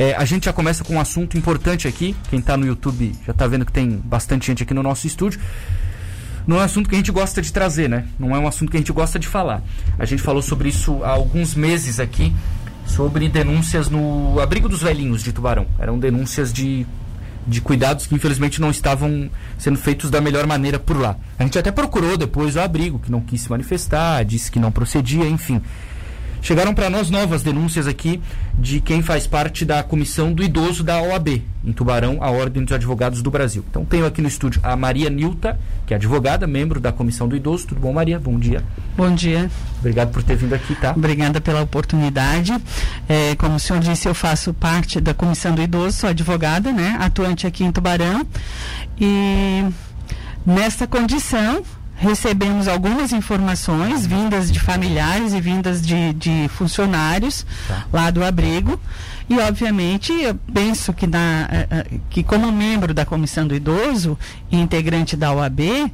É, a gente já começa com um assunto importante aqui. Quem está no YouTube já está vendo que tem bastante gente aqui no nosso estúdio. Não é um assunto que a gente gosta de trazer, né? Não é um assunto que a gente gosta de falar. A gente falou sobre isso há alguns meses aqui, sobre denúncias no abrigo dos velhinhos de Tubarão. Eram denúncias de de cuidados que infelizmente não estavam sendo feitos da melhor maneira por lá. A gente até procurou depois o abrigo, que não quis se manifestar, disse que não procedia, enfim. Chegaram para nós novas denúncias aqui de quem faz parte da comissão do idoso da OAB, em Tubarão, a Ordem dos Advogados do Brasil. Então tenho aqui no estúdio a Maria Nilta, que é advogada, membro da comissão do idoso. Tudo bom, Maria? Bom dia. Bom dia. Obrigado por ter vindo aqui, tá? Obrigada pela oportunidade. É, como o senhor disse, eu faço parte da comissão do idoso, sou advogada, né? Atuante aqui em Tubarão. E nesta condição, recebemos algumas informações vindas de familiares e vindas de, de funcionários tá. lá do abrigo. E, obviamente, eu penso que, na, eh, eh, que como membro da Comissão do Idoso e integrante da OAB,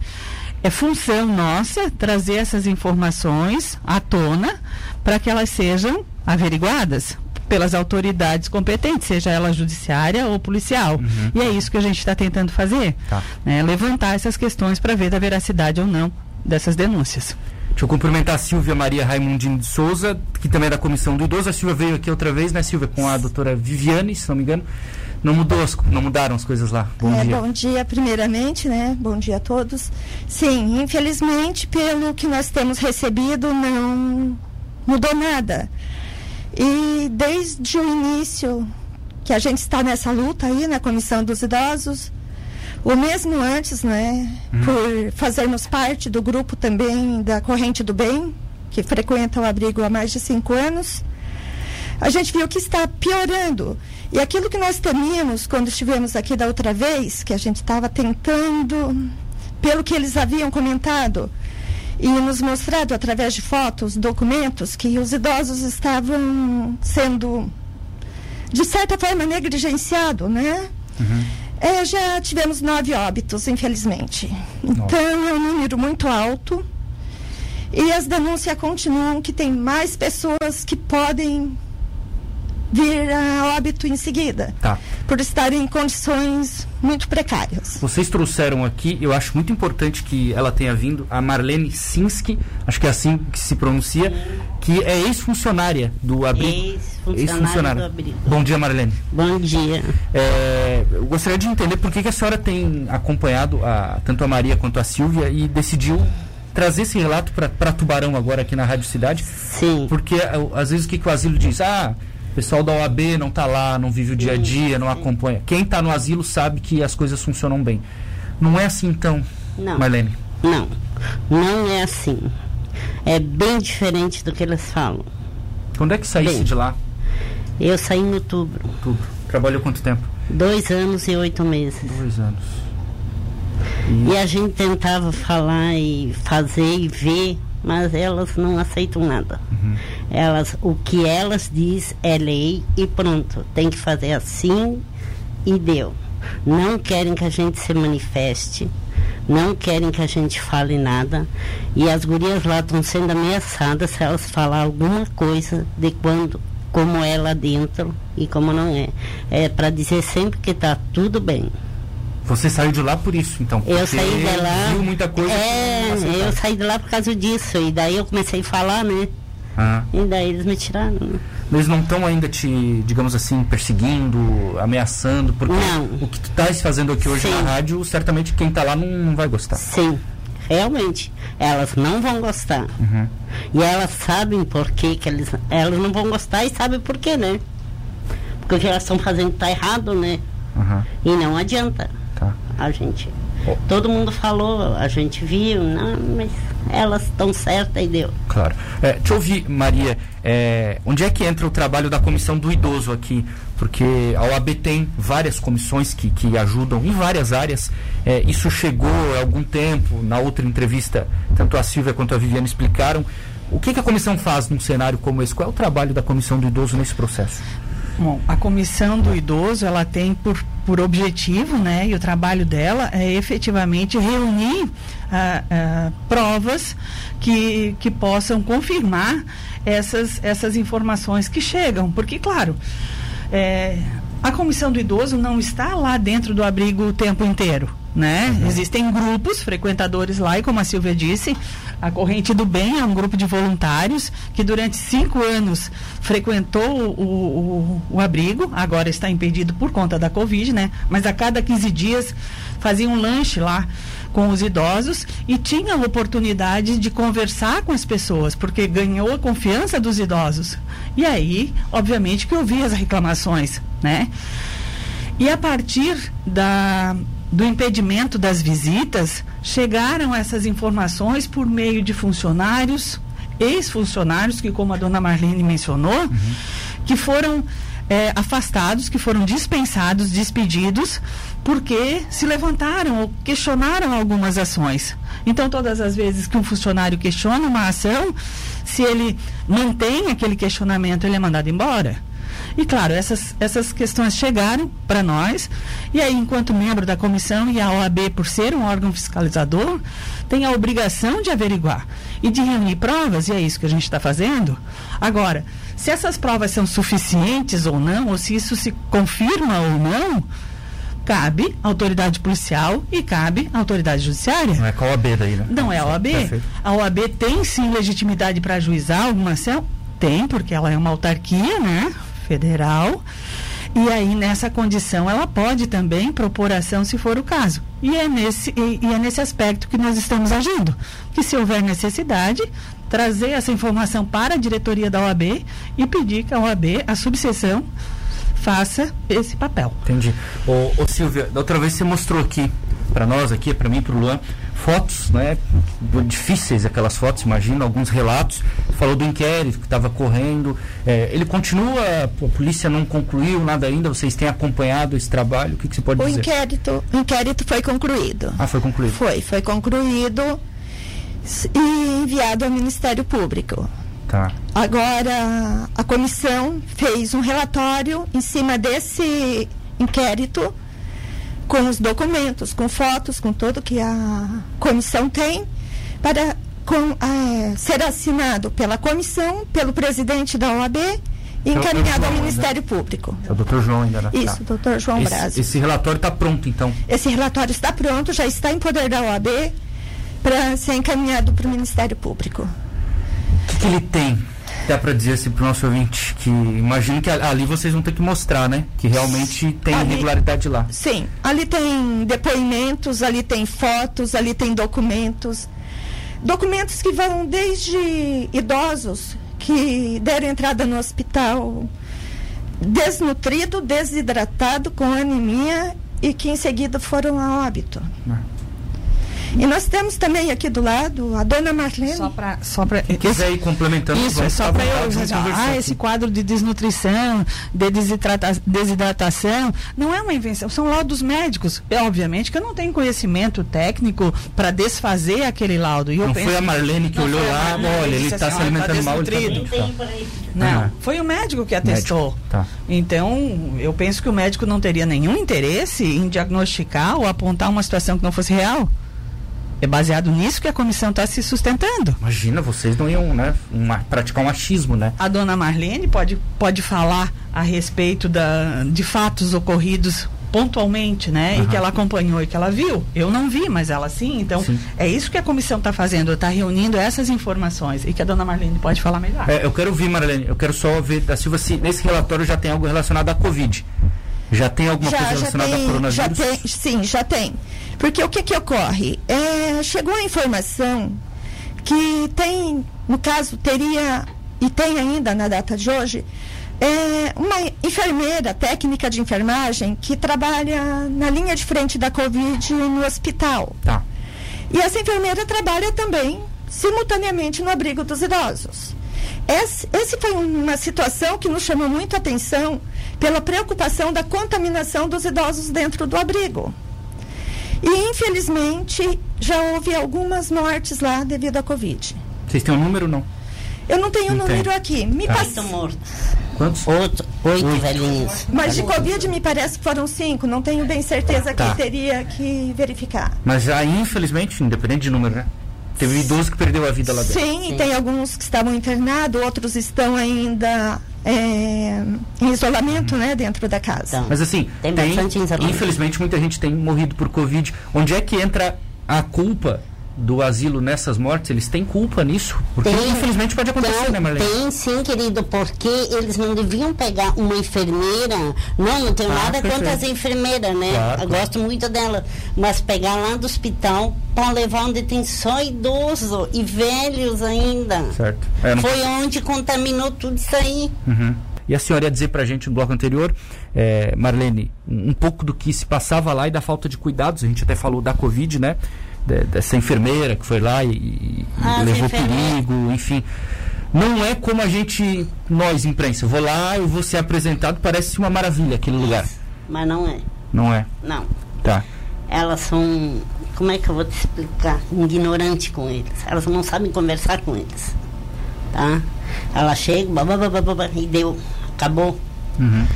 é função nossa trazer essas informações à tona para que elas sejam averiguadas pelas autoridades competentes, seja ela judiciária ou policial. Uhum. E é isso que a gente está tentando fazer. Tá. Né? Levantar essas questões para ver da veracidade ou não dessas denúncias. Deixa eu cumprimentar a Silvia Maria Raimundinho de Souza, que também é da Comissão do Idoso. A Silvia veio aqui outra vez, né, Silvia, com a doutora Viviane, se não me engano. Não mudou, as, não mudaram as coisas lá. Bom é, dia. Bom dia, primeiramente, né? Bom dia a todos. Sim, infelizmente, pelo que nós temos recebido, não mudou nada. E desde o início que a gente está nessa luta aí na Comissão dos Idosos, o mesmo antes, né, hum. por fazermos parte do grupo também da Corrente do Bem, que frequenta o abrigo há mais de cinco anos, a gente viu que está piorando. E aquilo que nós temíamos quando estivemos aqui da outra vez, que a gente estava tentando, pelo que eles haviam comentado, e nos mostrado através de fotos, documentos, que os idosos estavam sendo, de certa forma, negligenciados, né? Uhum. É, já tivemos nove óbitos, infelizmente. Então, é um número muito alto. E as denúncias continuam que tem mais pessoas que podem vir a óbito em seguida. Tá. Por estarem em condições muito precárias. Vocês trouxeram aqui, eu acho muito importante que ela tenha vindo, a Marlene Sinski, acho que é assim que se pronuncia, que é ex-funcionária do abrigo. Ex-funcionária. Ex Bom dia, Marlene. Bom dia. É, eu gostaria de entender por que, que a senhora tem acompanhado a, tanto a Maria quanto a Silvia e decidiu trazer esse relato para Tubarão agora aqui na Rádio Cidade. Sim. Porque às vezes o que, que o asilo diz? Ah, pessoal da OAB não está lá, não vive o dia a dia, não acompanha. Quem está no asilo sabe que as coisas funcionam bem. Não é assim então, não. Marlene? Não, não é assim. É bem diferente do que eles falam. Quando é que saísse de lá? Eu saí em outubro. Outubro. Trabalhou quanto tempo? Dois anos e oito meses. Dois anos. E... e a gente tentava falar e fazer e ver mas elas não aceitam nada. Uhum. Elas, o que elas diz é lei e pronto, tem que fazer assim e deu. Não querem que a gente se manifeste, não querem que a gente fale nada. E as gurias lá estão sendo ameaçadas se elas falar alguma coisa de quando, como é lá dentro e como não é. É para dizer sempre que está tudo bem. Você saiu de lá por isso, então? Eu saí de lá. Viu muita coisa. É, eu saí de lá por causa disso. E daí eu comecei a falar, né? Ah. E daí eles me tiraram. Né? Eles não estão ainda te, digamos assim, perseguindo, ameaçando? Porque não. o que tu estás fazendo aqui hoje Sim. na rádio, certamente quem está lá não, não, vai gostar. Sim, realmente. Elas não vão gostar. Uhum. E elas sabem por que, que eles, elas não vão gostar e sabem por quê, né? Porque o que elas estão fazendo está errado, né? Uhum. E não adianta. A gente. Todo mundo falou, a gente viu, não, mas elas estão certas e deu. Claro. É, deixa eu ouvir, Maria, é, onde é que entra o trabalho da comissão do idoso aqui? Porque a OAB tem várias comissões que, que ajudam em várias áreas. É, isso chegou há algum tempo, na outra entrevista, tanto a Silvia quanto a Viviane explicaram. O que, que a comissão faz num cenário como esse? Qual é o trabalho da comissão do idoso nesse processo? Bom, a comissão do idoso ela tem por, por objetivo, né, e o trabalho dela é efetivamente reunir ah, ah, provas que, que possam confirmar essas, essas informações que chegam, porque claro, é, A comissão do idoso não está lá dentro do abrigo o tempo inteiro. Né? Uhum. Existem grupos frequentadores lá, e como a Silvia disse, a Corrente do Bem é um grupo de voluntários que durante cinco anos frequentou o, o, o abrigo, agora está impedido por conta da Covid, né? Mas a cada 15 dias fazia um lanche lá com os idosos e tinha a oportunidade de conversar com as pessoas, porque ganhou a confiança dos idosos. E aí, obviamente, que ouvia as reclamações, né? E a partir da, do impedimento das visitas, chegaram essas informações por meio de funcionários, ex-funcionários, que como a dona Marlene mencionou, uhum. que foram é, afastados, que foram dispensados, despedidos, porque se levantaram ou questionaram algumas ações. Então, todas as vezes que um funcionário questiona uma ação, se ele mantém aquele questionamento, ele é mandado embora. E claro, essas, essas questões chegaram para nós, e aí, enquanto membro da comissão e a OAB, por ser um órgão fiscalizador, tem a obrigação de averiguar e de reunir provas, e é isso que a gente está fazendo. Agora, se essas provas são suficientes ou não, ou se isso se confirma ou não, cabe à autoridade policial e cabe à autoridade judiciária. Não é com a OAB daí, né? Não é a OAB. Perfeito. A OAB tem sim legitimidade para ajuizar alguma ação? Tem, porque ela é uma autarquia, né? Federal. E aí, nessa condição, ela pode também propor ação se for o caso. E é nesse, e, e é nesse aspecto que nós estamos agindo. Que se houver necessidade, trazer essa informação para a diretoria da OAB e pedir que a OAB, a subseção, faça esse papel. Entendi. Ô, ô Silvia, da outra vez você mostrou aqui para nós aqui, para mim, para o Luan, fotos, né? Difíceis aquelas fotos, imagina, alguns relatos. Falou do inquérito que estava correndo. É, ele continua, a polícia não concluiu nada ainda. Vocês têm acompanhado esse trabalho? O que, que você pode o dizer? Inquérito, o inquérito foi concluído. Ah, foi concluído. Foi, foi concluído e enviado ao Ministério Público. Tá. Agora, a comissão fez um relatório em cima desse inquérito, com os documentos, com fotos, com tudo que a comissão tem, para com, é, ser assinado pela comissão, pelo presidente da OAB e encaminhado ao Ministério Público. É o doutor João ainda, né? Isso, tá. doutor João esse, Braz. Esse relatório está pronto, então? Esse relatório está pronto, já está em poder da OAB para ser encaminhado para o Ministério Público. O que, que ele tem? Dá para dizer assim para o nosso ouvinte que imagino que ali vocês vão ter que mostrar, né? Que realmente tem ali, irregularidade lá. Sim, ali tem depoimentos, ali tem fotos, ali tem documentos. Documentos que vão desde idosos que deram entrada no hospital desnutrido, desidratado, com anemia e que em seguida foram a óbito. Ah. E nós temos também aqui do lado a dona Marlene. Só para. Só pra, Quem quiser ir complementando, isso, é só para eu. Ah, esse quadro de desnutrição, de desidrata, desidratação, não é uma invenção, são laudos médicos. É, obviamente que eu não tenho conhecimento técnico para desfazer aquele laudo. E não penso, foi a Marlene que olhou lá, olha, ele está assim, se alimentando tá mal. Ele tá não, ah. foi o médico que atestou. Médico. Tá. Então, eu penso que o médico não teria nenhum interesse em diagnosticar ou apontar uma situação que não fosse real. É baseado nisso que a comissão está se sustentando. Imagina, vocês não iam né, uma, praticar um machismo, né? A dona Marlene pode, pode falar a respeito da, de fatos ocorridos pontualmente, né? Uhum. E que ela acompanhou e que ela viu. Eu não vi, mas ela sim. Então, sim. é isso que a comissão está fazendo, está reunindo essas informações. E que a dona Marlene pode falar melhor. É, eu quero ouvir, Marlene, eu quero só ver da Silva se nesse relatório já tem algo relacionado à Covid. Já tem alguma já, coisa relacionada tem, ao coronavírus? Já tem, sim, já tem. Porque o que, que ocorre? É, chegou a informação que tem, no caso, teria, e tem ainda na data de hoje, é, uma enfermeira, técnica de enfermagem, que trabalha na linha de frente da Covid no hospital. Tá. E essa enfermeira trabalha também simultaneamente no abrigo dos idosos. Esse, esse foi uma situação que nos chamou muito a atenção pela preocupação da contaminação dos idosos dentro do abrigo. E, infelizmente, já houve algumas mortes lá devido à Covid. Vocês têm um número não? Eu não tenho o número tem. aqui. Me tá. pass... mortos. Quantos? Oito, oito, oito. velhinhos. Mas de Covid me parece que foram cinco. Não tenho bem certeza tá. que teria que verificar. Mas já, infelizmente, independente de número, né? Teve idosos que perdeu a vida lá dentro. Sim, Sim. tem alguns que estavam internados, outros estão ainda é, em isolamento, né, dentro da casa. Mas assim, Tem tem, infelizmente muita gente tem morrido por Covid. Onde é que entra a culpa do asilo nessas mortes? Eles têm culpa nisso? Porque Tem. infelizmente pode acontecer, Tem, né, Marlene? tem sim, querido, porque eles não deviam pegar uma enfermeira. Não, não tenho Ah, nada perfeito. contra as enfermeiras, né? Claro, Eu claro. gosto muito dela. Mas pegar lá do hospital para levar onde tem só idoso e velhos ainda. Certo. É, não- Foi onde contaminou tudo isso aí. Uhum. E a senhora ia dizer pra gente no bloco anterior, é, Marlene, um pouco do que se passava lá e da falta de cuidados. A gente até falou da Covid, né? De- dessa enfermeira que foi lá e, e Ah, levou perigo, enfim. Não é como a gente, nós, imprensa, eu vou lá, eu vou ser apresentado, parece uma maravilha aquele lugar. Mas não é. Não é? Não. Tá. Elas são, como é que eu vou te explicar? Ignorante com eles. Elas não sabem conversar com eles. Tá? Ela chega, babá, babá, babá, e deu, acabou. Uhum.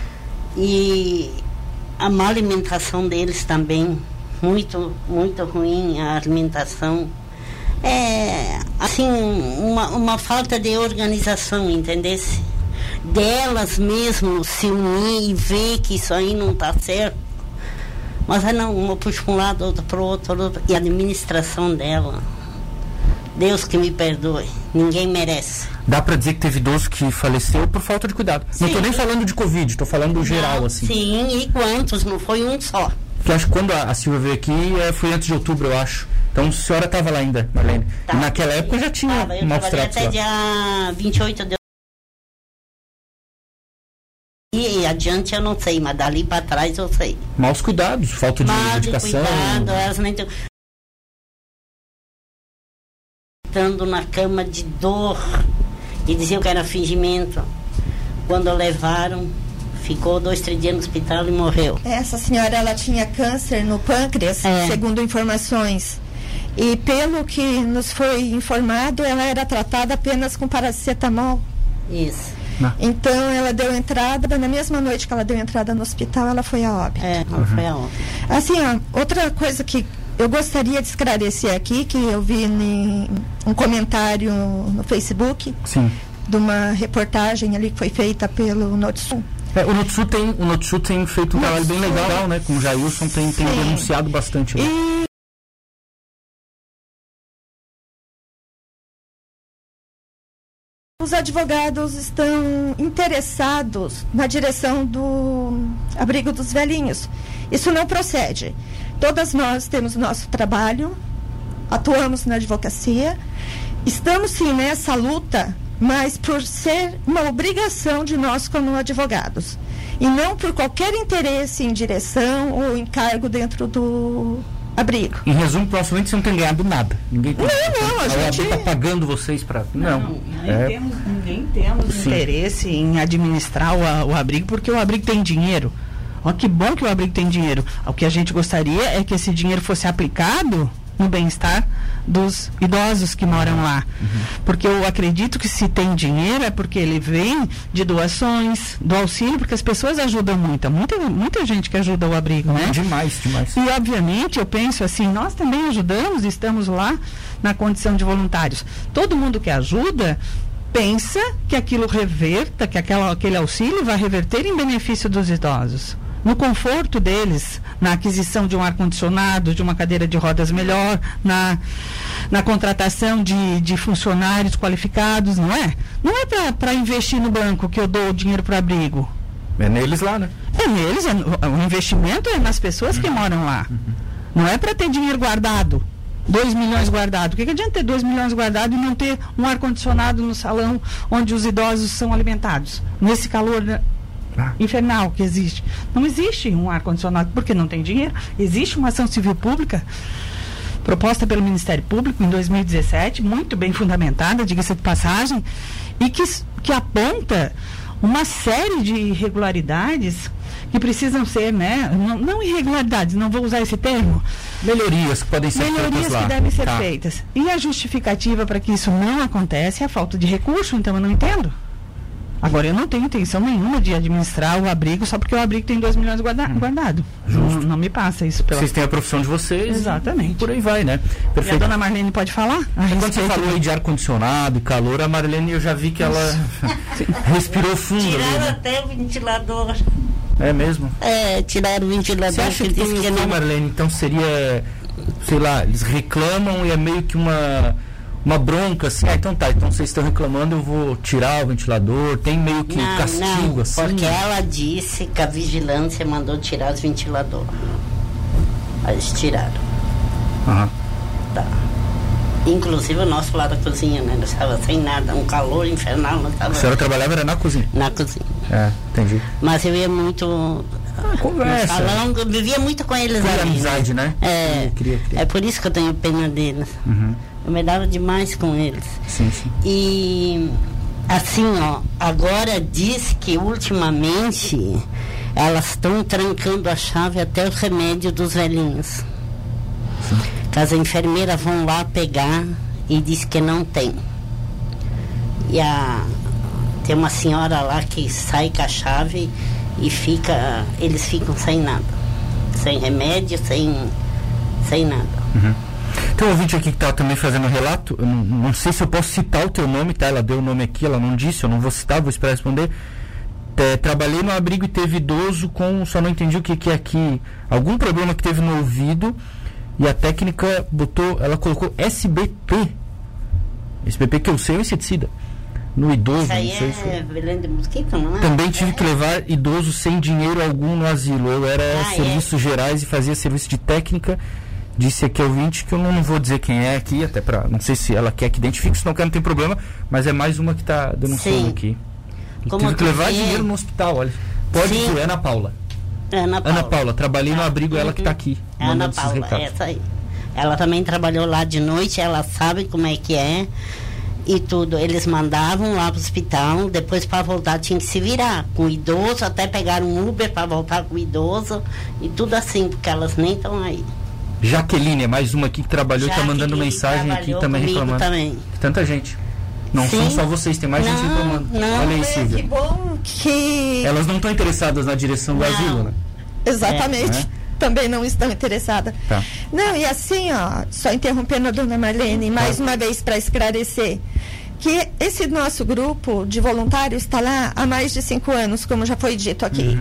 E a má alimentação deles também, muito, muito ruim a alimentação. É, assim, uma, uma falta de organização, entendesse? Delas mesmo se unir e ver que isso aí não está certo. Mas é não, uma puxa para um lado, outra para o outro, outra, e a administração dela. Deus que me perdoe, ninguém merece. Dá pra dizer que teve idoso que faleceu por falta de cuidado. Não tô Sim. nem falando de Covid, tô falando do geral, Não, assim. Sim, e quantos? Não foi um só. Que acho que quando a, a Silvia veio aqui eh, foi antes de outubro, eu acho. Então a senhora estava lá ainda, Marlene. Tá. Naquela época já tinha Tava, eu maus tratos até lá. dia 28 de e adiante eu não sei, mas dali para trás eu sei. Maus cuidados, falta de dedicação. cuidado, elas nem. Estando na cama de dor e diziam que era fingimento. Quando levaram, ficou dois, três dias no hospital e morreu. Essa senhora ela tinha câncer no pâncreas, É. segundo informações. E pelo que nos foi informado, ela era tratada apenas com paracetamol. Isso. Então ela deu entrada, na mesma noite que ela deu entrada no hospital, ela foi a óbito. É, não foi aonde. Assim, ó, outra coisa que eu gostaria de esclarecer aqui, que eu vi em um comentário no Facebook Sim. de uma reportagem ali que foi feita pelo Notsul. É, o Notsu tem, o Notsu tem feito um trabalho bem legal, né? Com o Jailson tem, tem denunciado bastante. né? E os advogados estão interessados na direção do abrigo dos velhinhos. Isso não procede. Todas nós temos nosso trabalho, atuamos na advocacia, estamos sim nessa luta, mas por ser uma obrigação de nós como advogados. E não por qualquer interesse em direção ou encargo dentro do abrigo. Em resumo, provavelmente você não tem ganhado nada. Ninguém tem. Não, não, a OAB gente- tá pagando vocês para. Não. Nem É, temos, ninguém temos Sim. interesse em administrar o, a- o abrigo, porque o abrigo tem dinheiro. Ó, que bom que o abrigo tem dinheiro. O que a gente gostaria é que esse dinheiro fosse aplicado no bem-estar dos idosos que moram lá. Porque eu acredito que se tem dinheiro é porque ele vem de doações, do auxílio, porque as pessoas ajudam muito. Muita, muita gente que ajuda o abrigo, né? demais, demais. E obviamente eu penso assim, nós também ajudamos, estamos lá na condição de voluntários. Todo mundo que ajuda pensa que aquilo reverta, que aquela, aquele auxílio vai reverter em benefício dos idosos. No conforto deles, na aquisição de um ar-condicionado, de uma cadeira de rodas melhor, na, na contratação de, de funcionários qualificados, não é? Não é para investir no banco que eu dou o dinheiro para abrigo. É neles lá, né? É neles, é o investimento é nas pessoas que moram lá. Não é para ter dinheiro guardado. 2 milhões guardado. O que, que adianta ter 2 milhões guardado e não ter um ar-condicionado no salão onde os idosos são alimentados? Nesse calor infernal que existe. Não existe um ar-condicionado porque não tem dinheiro. Existe uma ação civil pública proposta pelo Ministério Público em 2017, muito bem fundamentada, diga-se de passagem, e que, que aponta uma série de irregularidades que precisam ser, né, não, não irregularidades, não vou usar esse termo, Melhorias que podem ser melhorias feitas lá. que devem ser Tá. feitas. E a justificativa para que isso não acontece é a falta de recurso, então eu não entendo. Agora, eu não tenho intenção nenhuma de administrar o abrigo só porque o abrigo tem 2 milhões guarda Hum. guardado. Não, não me passa isso pela. Vocês têm a profissão de vocês. Exatamente. E por aí vai, né? E a Perfeito. dona Marlene pode falar? Quando você falou aí de ar-condicionado e calor, a Marlene eu já vi que ela respirou fundo ali, Tiraram né? até o ventilador. É mesmo? É, tiraram o ventilador. Você acha que que o quê, não Marlene? Então seria, sei lá, eles reclamam e é meio que uma, uma bronca, assim, ah, então tá, então vocês estão reclamando, eu vou tirar o ventilador, tem meio que não, castigo, não, assim. porque ela disse que a vigilância mandou tirar os ventiladores. Aí Eles tiraram, Aham. tá. Inclusive o nosso lá da cozinha, né? Nós estava sem nada, um calor infernal, A estava senhora trabalhava era na cozinha. na cozinha. É, entendi. Mas eu ia muito no Conversa. salão, eu vivia muito com eles Por ali. amizade, né? É, Eu queria, queria. é por isso que eu tenho pena deles. Uhum. Eu me dava demais com eles. Sim, sim. E assim, ó, agora diz que ultimamente elas estão trancando a chave até o remédio dos velhinhos. Que as enfermeiras vão lá pegar e diz que não tem. E a, tem uma senhora lá que sai com a chave e fica. Eles ficam sem nada. Sem remédio, sem, sem nada. Tem um ouvinte aqui que tá também fazendo relato. Eu não, não sei se eu posso citar o teu nome, tá? Ela deu o nome aqui, ela não disse, eu não vou citar, vou esperar responder. É, trabalhei no abrigo e teve idoso com. Só não entendi o que, que é aqui. Algum problema que teve no ouvido. E a técnica botou. Ela colocou SBP. SBP que eu sei é inseticida. No idoso, Isso aí não sei se. é de mosquito, não é? Também tive que levar idoso sem dinheiro algum no asilo. Eu era Ah, é? serviços gerais e fazia serviço de técnica. Disse aqui ao ouvinte que eu não, não vou dizer quem é aqui, até pra. Não sei se ela quer que identifique, se não quer, não tem problema. Mas é mais uma que está denunciando Sim. aqui. Como tive que levar vê- dinheiro no hospital, olha. Pode Sim. dizer, Ana Paula. Ana Paula. Ana Paula, trabalhei no abrigo, ela que está aqui. É Ana Paula, recados. essa aí. Ela também trabalhou lá de noite, ela sabe como é que é e tudo. Eles mandavam lá pro hospital, depois para voltar tinha que se virar. Com o idoso, até pegar um Uber para voltar com o idoso e tudo assim, porque elas nem estão aí. Jaqueline, é mais uma aqui que trabalhou e está mandando mensagem aqui também reclamando. também. Tanta gente. Não Sim. são só vocês, tem mais gente Não, reclamando. não. Olha aí, Silvia. que bom que. Elas não estão interessadas na direção do Não. asilo, né? Exatamente. É. Também não estão interessadas. Tá. Não, e assim, ó, só interrompendo a dona Marlene, mais uma vez para esclarecer, que esse nosso grupo de voluntários está lá há mais de cinco anos, como já foi dito aqui.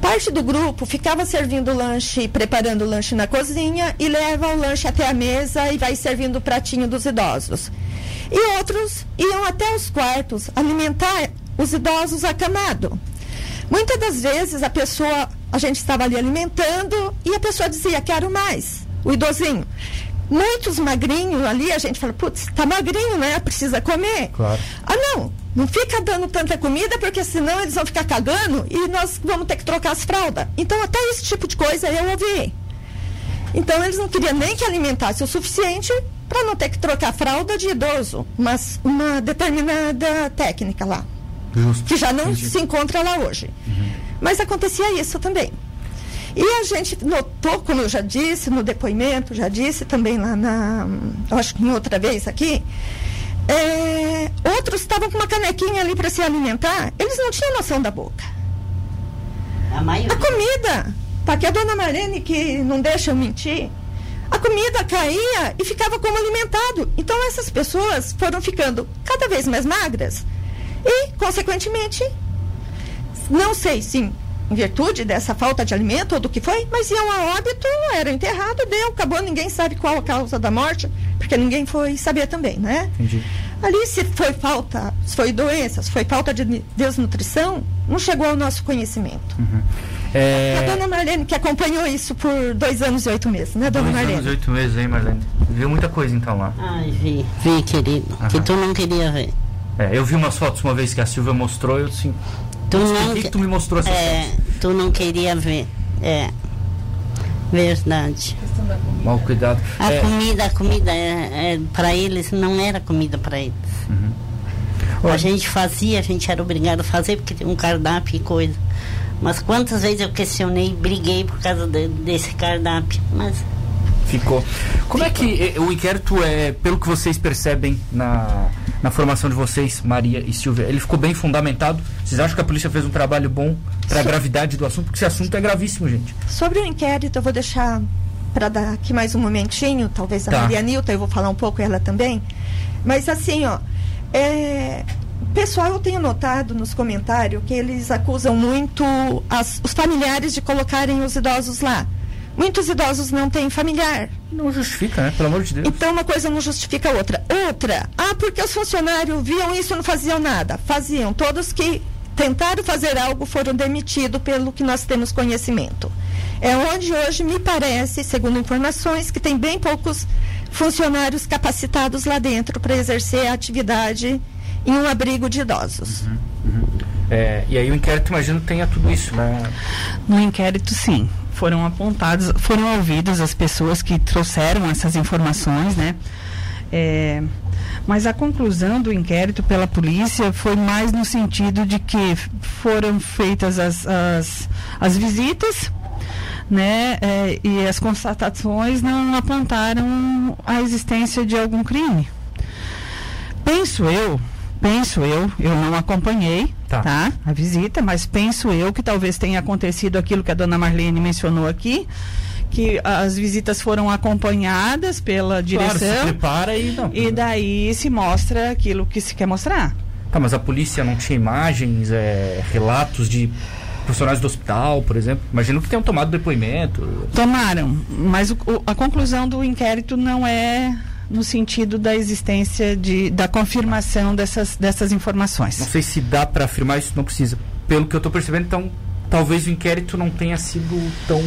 Parte do grupo ficava servindo lanche, preparando o lanche na cozinha e leva o lanche até a mesa e vai servindo o pratinho dos idosos. E outros iam até os quartos alimentar os idosos acamados. Muitas das vezes a pessoa, a gente estava ali alimentando e a pessoa dizia, quero mais, o idosinho. Muitos magrinhos ali, a gente fala, putz, tá magrinho, né? Precisa comer. Claro. Ah, não, não fica dando tanta comida, porque senão eles vão ficar cagando e nós vamos ter que trocar as fraldas. Então, até esse tipo de coisa eu ouvi. Então, eles não queriam nem que alimentasse o suficiente para não ter que trocar a fralda de idoso, mas uma determinada técnica lá Justo. que já não Entendi. se encontra lá hoje. Mas acontecia isso também. E a gente notou, como eu já disse no depoimento, já disse também lá na. Acho que em outra vez aqui. É, outros estavam com uma canequinha ali para se alimentar, eles não tinham noção da boca. A maioria. A comida, tá aqui a dona Marlene que não deixa eu mentir. A comida caía e ficava como alimentado. Então essas pessoas foram ficando cada vez mais magras e, consequentemente, não sei se em virtude dessa falta de alimento ou do que foi, mas iam a óbito, eram enterrados, deu, acabou, ninguém sabe qual a causa da morte, porque ninguém foi saber também, né? Entendi. Ali, se foi falta, se foi doença, se foi falta de desnutrição, não chegou ao nosso conhecimento. A É, dona Marlene, que acompanhou isso por dois anos e oito meses, né, dona dois Marlene? anos e oito meses aí, Marlene. Viu muita coisa então lá. Ai, vi, vi, querido. Que Aham. tu não queria ver. É, eu vi umas fotos uma vez que a Silvia mostrou, eu assim. Tu "Mas não por que, que- tu me mostrou essas É, tu não queria ver. É. Verdade. Mal cuidado. A É, comida, a comida é, é, para eles não era comida para eles. Olha. A gente fazia, a gente era obrigado a fazer porque tem um cardápio e coisa. Mas quantas vezes eu questionei, briguei por causa de- desse cardápio. Mas Ficou. Como é que eh, o inquérito é, pelo que vocês percebem na, na formação de vocês, Maria e Silvia, ele ficou bem fundamentado? Vocês acham que a polícia fez um trabalho bom para a gravidade do assunto? Porque esse assunto é gravíssimo, gente. Sobre o inquérito, eu vou deixar para dar aqui mais um momentinho, talvez a Tá. Maria Nilton, eu vou falar um pouco ela também. Mas assim, ó, é, pessoal, eu tenho notado nos comentários que eles acusam muito as- os familiares de colocarem os idosos lá. Muitos idosos não têm familiar. Não justifica, né? Pelo amor de Deus. Então uma coisa não justifica a outra. Outra, ah, porque os funcionários viam isso e não faziam nada. Faziam. Todos que tentaram fazer algo foram demitidos pelo que nós temos conhecimento. É onde hoje me parece, segundo informações, que tem bem poucos funcionários capacitados lá dentro para exercer a atividade em um abrigo de idosos. É, e aí o inquérito, imagino, tenha tudo isso, né? No inquérito, sim. Foram apontados, foram ouvidas as pessoas que trouxeram essas informações, né? É, mas a conclusão do inquérito pela polícia foi mais no sentido de que foram feitas as, as, as visitas, né? é, e as constatações não apontaram a existência de algum crime. Penso eu, penso eu, eu não acompanhei, Tá. tá. a visita, mas penso eu que talvez tenha acontecido aquilo que a dona Marlene mencionou aqui, que as visitas foram acompanhadas pela Claro, se direção prepara e não. e daí se mostra aquilo que se quer mostrar. Tá, mas a polícia não tinha imagens, é, relatos de funcionários do hospital, por exemplo? Imagino que tenham tomado depoimento. Tomaram, mas o- a conclusão do inquérito não é no sentido da existência de, da confirmação dessas, dessas Não informações. sei se dá para afirmar isso, não precisa. Pelo que eu tô percebendo, então, talvez o inquérito não tenha sido tão.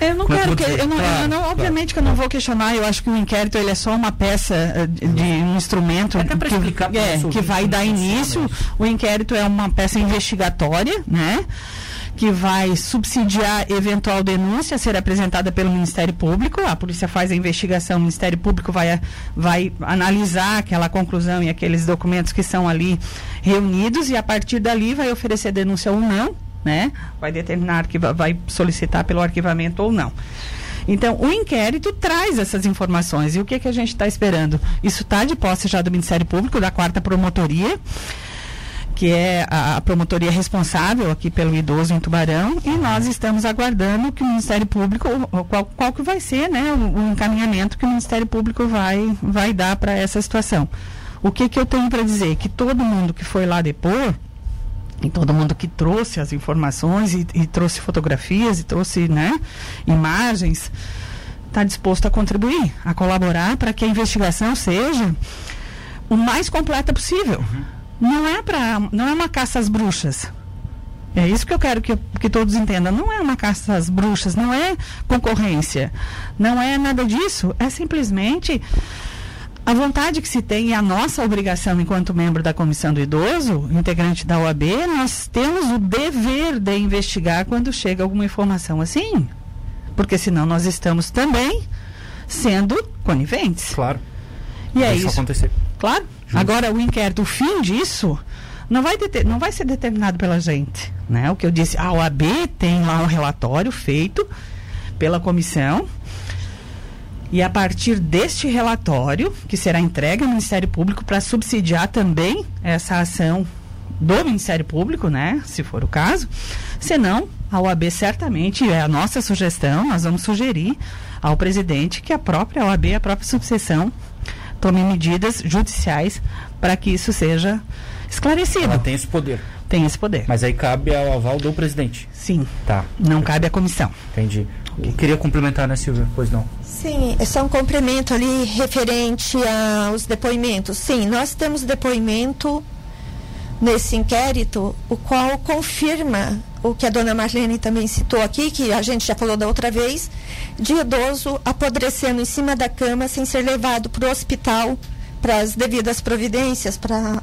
Eu não Como é quero que. Eu não, Claro, eu não- claro. obviamente que eu não vou questionar, eu acho que o inquérito ele é só uma peça eh, de, um instrumento Até que, explicar é, que vai dar início. O inquérito é uma peça investigatória, né? Que vai subsidiar eventual denúncia a ser apresentada pelo Ministério Público. A polícia faz a investigação, o Ministério Público vai, vai analisar aquela conclusão e aqueles documentos que são ali reunidos e a partir dali vai oferecer denúncia ou não, né? Vai determinar que vai solicitar pelo arquivamento ou não. Então, o inquérito traz essas informações. E o que, que a gente está esperando? Isso está de posse já do Ministério Público, da quarta promotoria, que é a, promotoria responsável aqui pelo idoso em Tubarão, e nós estamos aguardando que o Ministério Público, qual, qual que vai ser né, o, o encaminhamento que o Ministério Público vai, vai dar para essa situação. O que, que eu tenho para dizer? Que todo mundo que foi lá depor, e todo mundo que trouxe as informações e, e trouxe fotografias e trouxe né, imagens está disposto a contribuir, a colaborar para que a investigação seja o mais completa possível. Não é para, não é uma caça às bruxas. É isso que eu quero que, que todos entendam. Não é uma caça às bruxas, não é concorrência, não é nada disso. É simplesmente a vontade que se tem e a nossa obrigação enquanto membro da comissão do idoso, integrante da OAB, nós temos o dever de investigar quando chega alguma informação assim. Porque senão nós estamos também sendo coniventes. Claro. E é isso. acontecer. Claro. Agora o inquérito, o fim disso não vai, deter- não vai ser determinado pela gente, né? O que eu disse, a OAB tem lá um relatório feito pela comissão e a partir deste relatório, que será entregue ao Ministério Público para subsidiar também essa ação do Ministério Público, né? Se for o caso. Senão, a OAB certamente, é a nossa sugestão, nós vamos sugerir ao presidente que a própria OAB, a própria subseção, tome medidas judiciais para que isso seja esclarecido. Ela tem esse poder. Tem esse poder. Mas aí cabe ao aval do presidente. Sim, Tá, não cabe à comissão. entendi. Eu queria complementar, né, Silvia? Pois não. Sim, é só um complemento ali referente aos depoimentos. Sim, nós temos depoimento nesse inquérito, o qual confirma o que a dona Marlene também citou aqui, que a gente já falou da outra vez, de idoso apodrecendo em cima da cama sem ser levado para o hospital para as devidas providências, para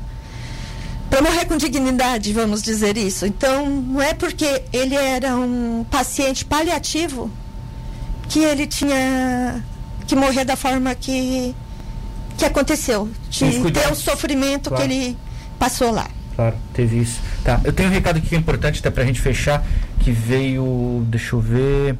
para morrer com dignidade, vamos dizer isso. Então, não é porque ele era um paciente paliativo que ele tinha que morrer da forma que que aconteceu, de ter o sofrimento Claro. que ele passou lá. Claro, teve isso. Tá, eu tenho um recado aqui que é importante até pra gente fechar, que veio, deixa eu ver,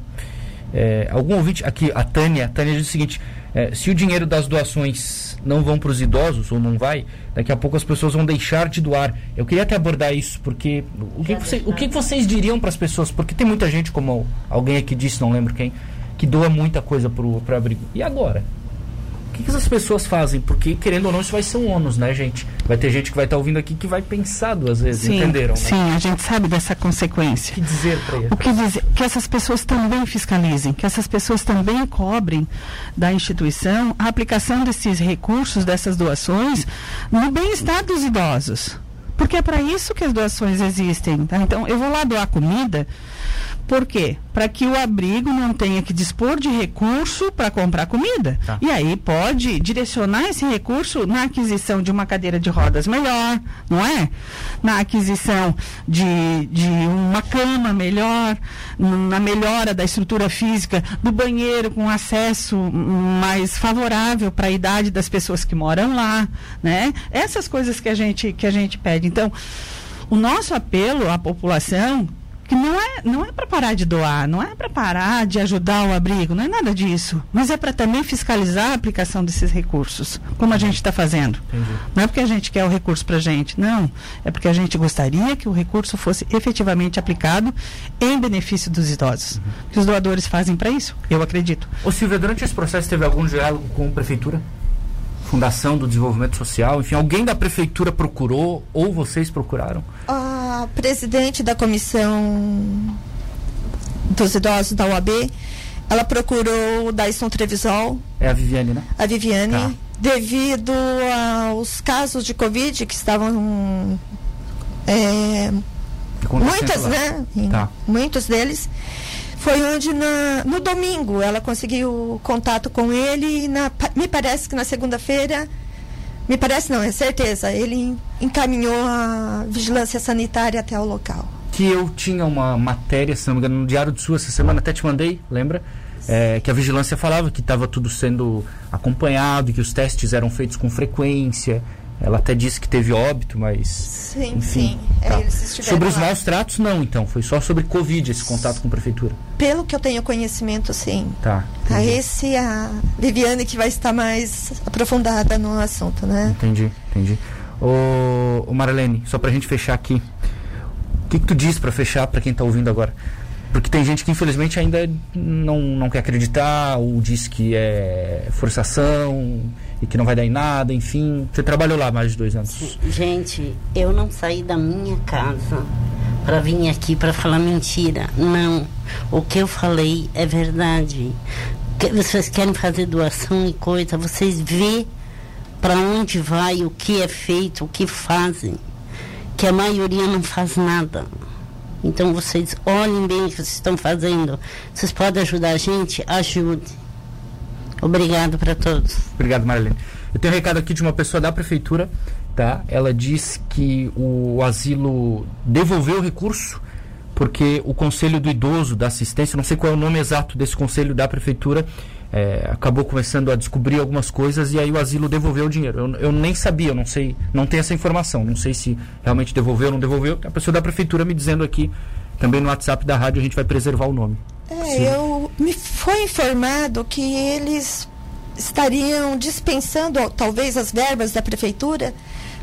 é, algum ouvinte, aqui, a Tânia, a Tânia diz o seguinte, é, se o dinheiro das doações não vão para os idosos ou não vai, daqui a pouco as pessoas vão deixar de doar. Eu queria até abordar isso, porque o que, você, o que vocês diriam para as pessoas? Porque tem muita gente, como alguém aqui disse, não lembro quem, que doa muita coisa para o abrigo. E agora? Que, que essas pessoas fazem? Porque, querendo ou não, isso vai ser um ônus, né, gente? Vai ter gente que vai estar tá ouvindo aqui que vai pensar duas vezes, sim, entenderam? Né? Sim, a gente sabe dessa consequência. O que dizer para eles? O que dizer? Que essas pessoas também fiscalizem, que essas pessoas também cobrem da instituição a aplicação desses recursos, dessas doações, no bem-estar dos idosos. Porque é para isso que as doações existem. Tá? Então, eu vou lá doar comida por quê? Para que o abrigo não tenha que dispor de recurso para comprar comida. Tá. E aí pode direcionar esse recurso na aquisição de uma cadeira de rodas melhor, não é? Na aquisição de, de uma cama melhor, na melhora da estrutura física do banheiro com acesso mais favorável para a idade das pessoas que moram lá, né? Essas coisas que a gente que a gente pede. Então, o nosso apelo à população que não é não é para parar de doar, não é para parar de ajudar o abrigo, não é nada disso, mas é para também fiscalizar a aplicação desses recursos, como a gente está fazendo. Entendi. Não é porque a gente quer o recurso para a gente, não, é porque a gente gostaria que o recurso fosse efetivamente aplicado em benefício dos idosos. Uhum. Que os doadores fazem para isso, eu acredito. Ô Silvia, durante esse processo teve algum diálogo com a prefeitura? Fundação do Desenvolvimento Social, enfim, alguém da prefeitura procurou ou vocês procuraram? A presidente da comissão dos idosos da UAB, ela procurou o Dyson Trevisol. É a Viviane, né? A Viviane, tá. devido aos casos de Covid que estavam. É, muitas, lá. né? Tá. Muitos deles foi onde na, no domingo ela conseguiu contato com ele e na, me parece que na segunda-feira, me parece não, é certeza, ele encaminhou a vigilância sanitária até o local. Que eu tinha uma matéria, se não me engano, no Diário do Sul essa semana, até te mandei, lembra? É, que a vigilância falava que estava tudo sendo acompanhado, que os testes eram feitos com frequência, ela até disse que teve óbito, mas. Sim, enfim, sim. É, tá. sobre os maus tratos, não, então. Foi só sobre Covid esse contato com a prefeitura. Pelo que eu tenho conhecimento, sim. Tá. A esse, a Viviane, que vai estar mais aprofundada no assunto, né? Entendi, entendi. Ô, ô Marlene, só pra gente fechar aqui. O que, que tu diz para fechar para quem tá ouvindo agora? Porque tem gente que infelizmente ainda não, não quer acreditar, ou diz que é forçação e que não vai dar em nada, enfim. Você trabalhou lá mais de dois anos. Gente, eu não saí da minha casa para vir aqui para falar mentira. Não. O que eu falei é verdade. Que vocês querem fazer doação e coisa, vocês vê para onde vai, o que é feito, o que fazem. Que a maioria não faz nada. Então vocês olhem bem o que vocês estão fazendo. Vocês podem ajudar a gente? Ajude. Obrigado para todos. Obrigado, Marilene. Eu tenho um recado aqui de uma pessoa da prefeitura, tá? Ela diz que o asilo devolveu o recurso porque o Conselho do Idoso da Assistência, não sei qual é o nome exato desse conselho da prefeitura, é, acabou começando a descobrir algumas coisas e aí o asilo devolveu o dinheiro. Eu, eu, nem sabia, eu não sei, não tenho essa informação, não sei se realmente devolveu ou não devolveu. A pessoa da prefeitura me dizendo aqui, também no WhatsApp da rádio, a gente vai preservar o nome. É, eu me foi informado que eles estariam dispensando talvez as verbas da prefeitura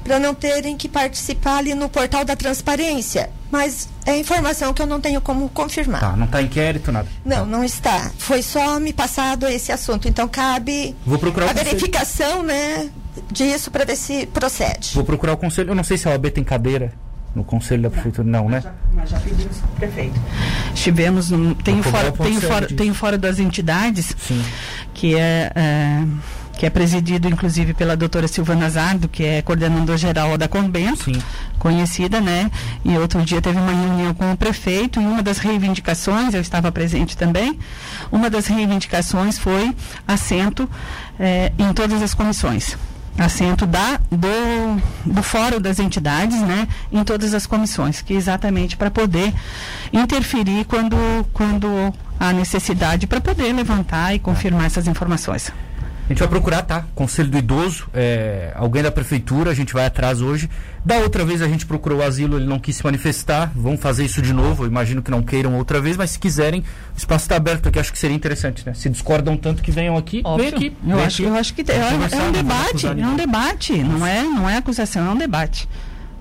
para não terem que participar ali no portal da transparência. Mas é informação que eu não tenho como confirmar. Tá, não está inquérito, nada? Não, tá. não está. Foi só me passado esse assunto. Então cabe Vou procurar a verificação né, disso para ver se procede. Vou procurar o conselho. Eu não sei se a OAB tem cadeira no conselho da prefeitura, não, né? Mas já, pedimos para o prefeito. Estivemos, no, tem, fora, tem, fora, tem fora das entidades, Sim. que é, é que é presidido inclusive pela doutora Silvana Zardo, que é coordenadora geral da Convento, Sim. conhecida, né? E outro dia teve uma reunião com o prefeito e uma das reivindicações, eu estava presente também, uma das reivindicações foi assento eh, em todas as comissões assento da, do, do Fórum das Entidades né, em todas as comissões, que é exatamente para poder interferir quando, quando há necessidade, para poder levantar e confirmar essas informações. Gente vai procurar, tá? Conselho do Idoso, é, alguém da prefeitura, a gente vai atrás hoje. Da outra vez a gente procurou o asilo, ele não quis se manifestar. Vamos fazer isso de novo. Eu imagino que não queiram outra vez, mas se quiserem, o espaço está aberto aqui. Acho que seria interessante, né? Se discordam tanto que venham aqui, Óbvio. vem aqui. Eu vem acho, aqui. eu acho que é, é um debate, é um ninguém. debate, não é, não é acusação, é um debate.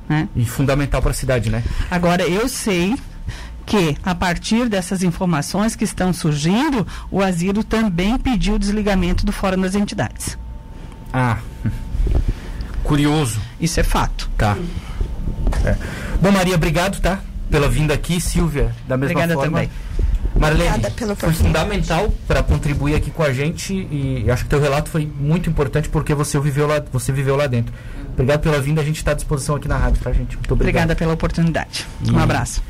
Né? E fundamental para a cidade, né? Agora, eu sei que, a partir dessas informações que estão surgindo, o asilo também pediu o desligamento do Fórum das Entidades. Ah, curioso. Isso é fato. Tá. É. Bom, Maria, obrigado, tá? Pela vinda aqui. Silvia, da mesma Obrigada forma. também. Marlene, foi fundamental para contribuir aqui com a gente e acho que teu relato foi muito importante porque você viveu lá, você viveu lá dentro. Obrigado pela vinda, a gente está à disposição aqui na rádio, tá, gente? Muito obrigado. Obrigada pela oportunidade. Um E- abraço.